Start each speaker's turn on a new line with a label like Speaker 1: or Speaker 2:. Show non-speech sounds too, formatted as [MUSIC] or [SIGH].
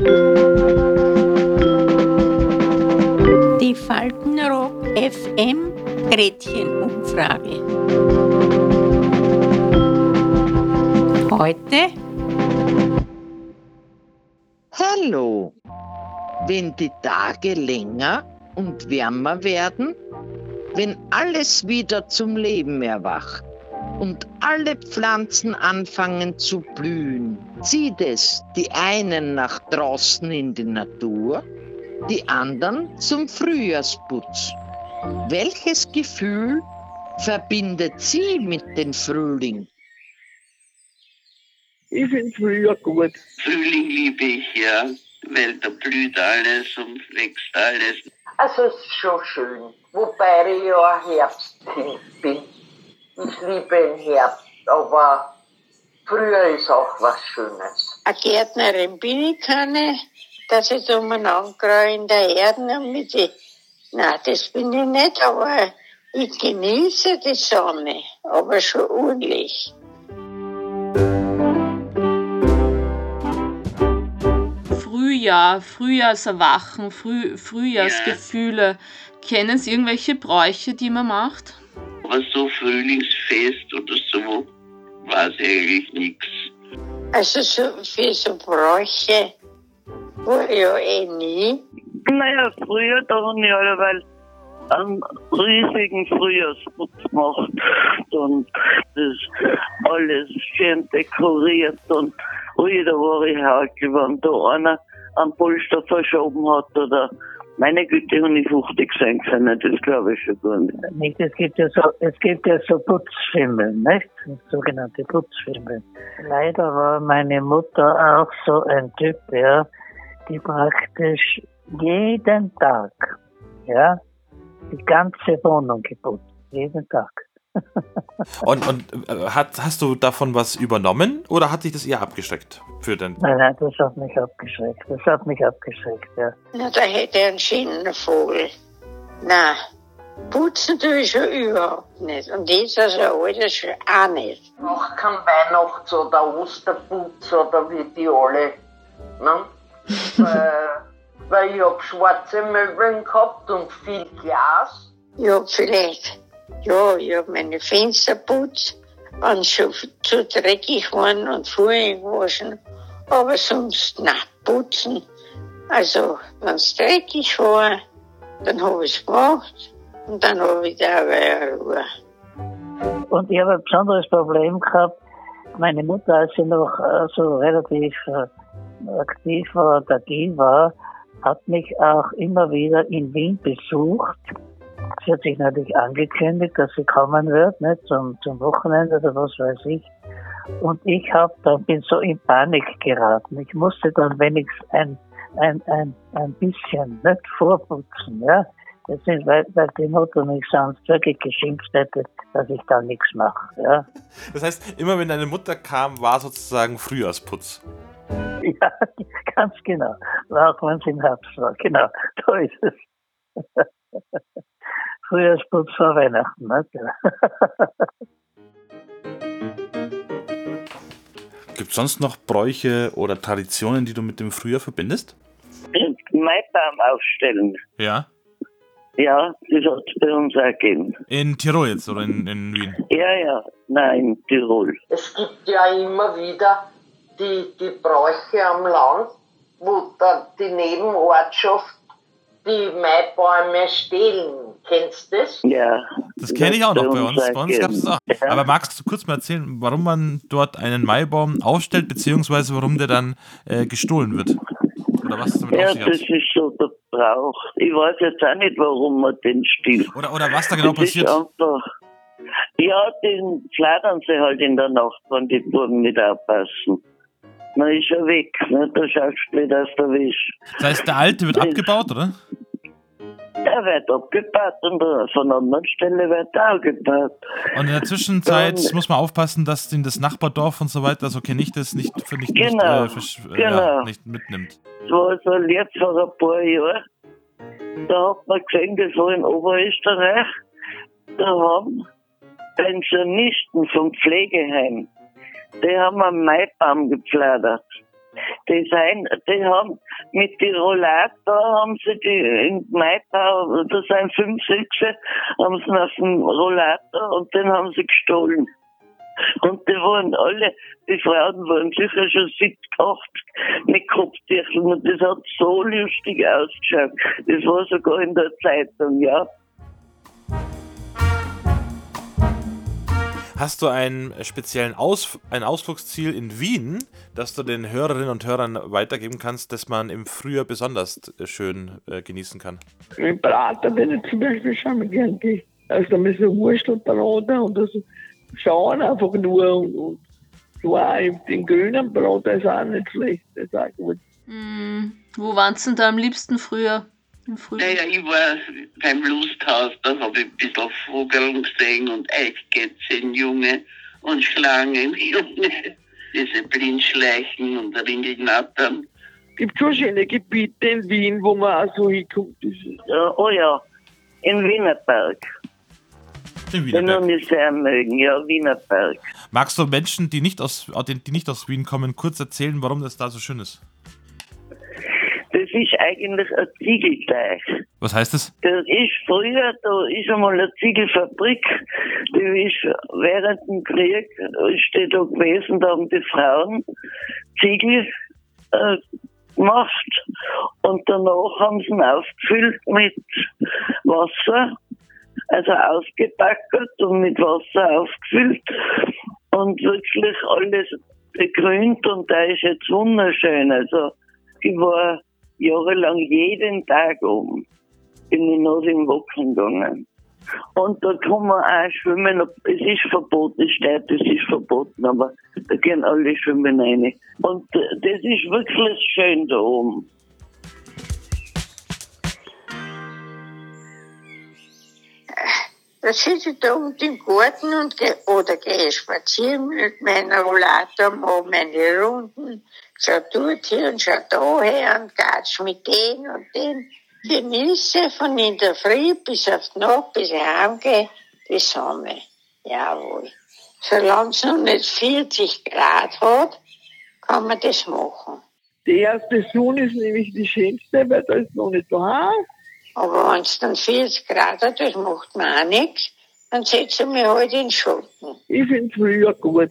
Speaker 1: Die Faltenrock FM Gretchenumfrage. Heute
Speaker 2: Hallo! Wenn die Tage länger und wärmer werden, wenn alles wieder zum Leben erwacht und alle Pflanzen anfangen zu blühen, zieht es die einen nach draußen in die Natur, die anderen zum Frühjahrsputz. Welches Gefühl verbindet sie mit dem Frühling?
Speaker 3: Ich finde Frühjahr gut.
Speaker 4: Frühling liebe ich, ja, weil da blüht alles und wächst alles.
Speaker 5: Also es ist schon schön, wobei ich ja Herbstkind bin. Ich liebe den Herbst, aber früher ist auch was Schönes.
Speaker 1: eine Gärtnerin bin ich keine, dass ich umeinander in der Erde und mit die, nein, das bin ich nicht, aber ich genieße die Sonne, aber schon ordentlich.
Speaker 6: Frühjahr, Frühjahrserwachen, Früh, Frühjahrsgefühle. Kennen Sie irgendwelche Bräuche, die man macht?
Speaker 4: Aber so Frühlingsfest oder so, weiß ich eigentlich nichts.
Speaker 1: Also so, für so Bräuche war ja eh nie.
Speaker 3: Naja, früher, da haben wir alleweil einen riesigen Frühjahrsputz gemacht und das alles schön dekoriert und jeder war ich hakel, wenn da einer einen Polster verschoben hat oder meine Güte, habe ich 50 sein können, das glaube ich schon gar nicht.
Speaker 7: Es gibt ja so, es gibt ja so Putzfimmel, nicht? Sogenannte Putzfimmel. Leider war meine Mutter auch so ein Typ, ja, die praktisch jeden Tag, ja, die ganze Wohnung geputzt. Jeden Tag.
Speaker 8: Und, und äh, hat, hast du davon was übernommen oder hat dich das eher abgeschreckt für den?
Speaker 7: Nein, nein, das hat mich abgeschreckt. Das hat mich abgeschreckt, ja.
Speaker 1: Na, da hätte er einen Schienenvogel. Na, putzen tue ich schon überhaupt nicht. Und jetzt also alles schon auch nicht.
Speaker 5: Noch kein Weihnachts- oder Osterputz oder wie die alle. Ne? [LAUGHS] weil, weil ich hab schwarze Möbeln gehabt und viel Glas.
Speaker 1: Ja, vielleicht. Ja, ich hab meine Fenster putzt, wenn schon zu dreckig waren und vorhin waschen. Aber sonst, na, putzen. Also, wenn's dreckig war, dann hab ich's gemacht. Und dann hab ich da wieder Ruhe.
Speaker 7: Und ich habe ein besonderes Problem gehabt. Meine Mutter, als sie noch äh, so relativ äh, aktiv war und agil war, hat mich auch immer wieder in Wien besucht. Sie hat sich natürlich angekündigt, dass sie kommen wird, ne, zum, zum Wochenende oder was weiß ich. Und ich hab dann bin so in Panik geraten. Ich musste dann wenigstens ein, ein, ein, ein bisschen nicht vorputzen, ja. Das ist, weil, weil die Mutter mich sonst wirklich geschimpft hätte, dass ich da nichts mache, ja.
Speaker 8: Das heißt, immer wenn deine Mutter kam, war sozusagen Frühjahrsputz. [LAUGHS]
Speaker 7: Ja, ganz genau. Auch wenn es im Herbst war. Genau, da ist es. [LAUGHS] Frühjahrsputz vor Weihnachten. Ne? [LAUGHS]
Speaker 8: Gibt es sonst noch Bräuche oder Traditionen, die du mit dem Frühjahr verbindest?
Speaker 3: Maibaum aufstellen.
Speaker 8: Ja.
Speaker 3: Ja, das hat es bei uns auch gegeben.
Speaker 8: In Tirol jetzt oder in, in Wien?
Speaker 3: Ja, ja, nein, in Tirol.
Speaker 5: Es gibt ja immer wieder die, die Bräuche am Land, wo da die Nebenortschaft die Maibäume stehlen. Kennst du das?
Speaker 3: Ja.
Speaker 8: Das kenne ich auch noch bei uns. Bei uns gab es auch. Aber magst du kurz mal erzählen, warum man dort einen Maibaum aufstellt, beziehungsweise warum der dann äh, gestohlen wird? Oder was es damit
Speaker 3: Ja, das
Speaker 8: hat?
Speaker 3: ist so der Brauch. Ich weiß jetzt auch nicht, warum man den stiehlt.
Speaker 8: Oder, oder was da genau
Speaker 3: das
Speaker 8: passiert?
Speaker 3: Ist einfach, ja, den fladern sie halt in der Nacht, wenn die Buben nicht aufpassen. Dann ist er weg. Ne? Da schaust du nicht aus der Wisch.
Speaker 8: Das heißt, der alte wird abgebaut, oder?
Speaker 3: Der wird abgebaut und äh, von einer anderen Stelle wird auch gebaut.
Speaker 8: Und in der Zwischenzeit
Speaker 3: Dann-
Speaker 8: muss man aufpassen, dass den das Nachbardorf und so weiter, so kenne ich das, nicht, für nicht,
Speaker 3: Genau,
Speaker 8: nicht, äh, versch- äh, ja,
Speaker 3: genau.
Speaker 8: nicht mitnimmt.
Speaker 3: Das war so ein Lied vor ein paar Jahren. Da hat man gesehen, das war in Oberösterreich. Da haben Pensionisten vom Pflegeheim, die haben einen Maibaum gepfladert. Die sein, die haben mit die Rollator haben sie die in Maitau, da sind fünf, sechs, haben sie auf dem Rollator und den haben sie gestohlen. Und die waren alle, die Frauen waren sicher schon 70, 80 mit Kopftücheln und das hat so lustig ausgeschaut. Das war sogar in der Zeitung, ja.
Speaker 8: Hast du einen speziellen Aus ein Ausflugsziel in Wien, das du den Hörerinnen und Hörern weitergeben kannst, das man im Frühjahr besonders äh, schön äh, genießen kann?
Speaker 9: Im Prater bin ich zum Beispiel schon mal gern gehen. Also da müssen wir Wurst und Braten und das schauen einfach nur und, und so auch den grünen Braten ist auch nicht schlecht, das ist auch gut.
Speaker 6: Mm, wo waren denn da am liebsten früher? Im Frühjahr?
Speaker 4: Naja, ich war beim Lusthaus, da habe ich ein bisschen Vogeln gesehen und Eichkätzchen, Junge und Schlangen, [LAUGHS] Junge. Diese Blindschleichen und Ringelnattern.
Speaker 9: Gibt schon schöne Gebiete in Wien, wo man auch so hinkommt. Ist-
Speaker 3: ja oh ja, in Wienerberg.
Speaker 8: Den
Speaker 3: Den
Speaker 8: Wienerberg.
Speaker 3: habe ich sehr mögen, ja, Wienerberg.
Speaker 8: Magst du Menschen, die nicht, aus, die nicht aus Wien kommen, kurz erzählen, warum das da so schön ist?
Speaker 3: Das ist eigentlich ein Ziegelteich.
Speaker 8: Was heißt das?
Speaker 3: Das ist früher, da ist einmal eine Ziegelfabrik, die ist während dem Krieg, ist die da gewesen, da haben die Frauen Ziegel äh, gemacht und danach haben sie ihn aufgefüllt mit Wasser, also ausgebackert und mit Wasser aufgefüllt und wirklich alles begrünt und da ist jetzt wunderschön. Also ich war jahrelang jeden Tag oben bin ich noch Wacken gegangen. Und da kann man auch schwimmen. Es ist verboten, es steht, es ist verboten, aber da gehen alle schwimmen rein. Und äh, das ist wirklich schön da oben.
Speaker 1: Da sitze ich da unten im Garten und geh, oder gehe spazieren mit meiner Rollator, mache meine Runden, schau dort hier und schau da her und gatsch mit den und den. Genieße von in der Früh bis auf die Nacht, bis ich heimgehe, die Sonne. Jawohl. Solange es noch nicht 40 Grad hat, kann man das machen.
Speaker 9: Die erste Sonne ist nämlich die schönste, weil da ist noch nicht so heiß.
Speaker 1: Aber wenn es dann 40 Grad hat, das macht mir auch nichts, dann setze ich mich halt in den Schatten.
Speaker 9: Ich finde früher gut.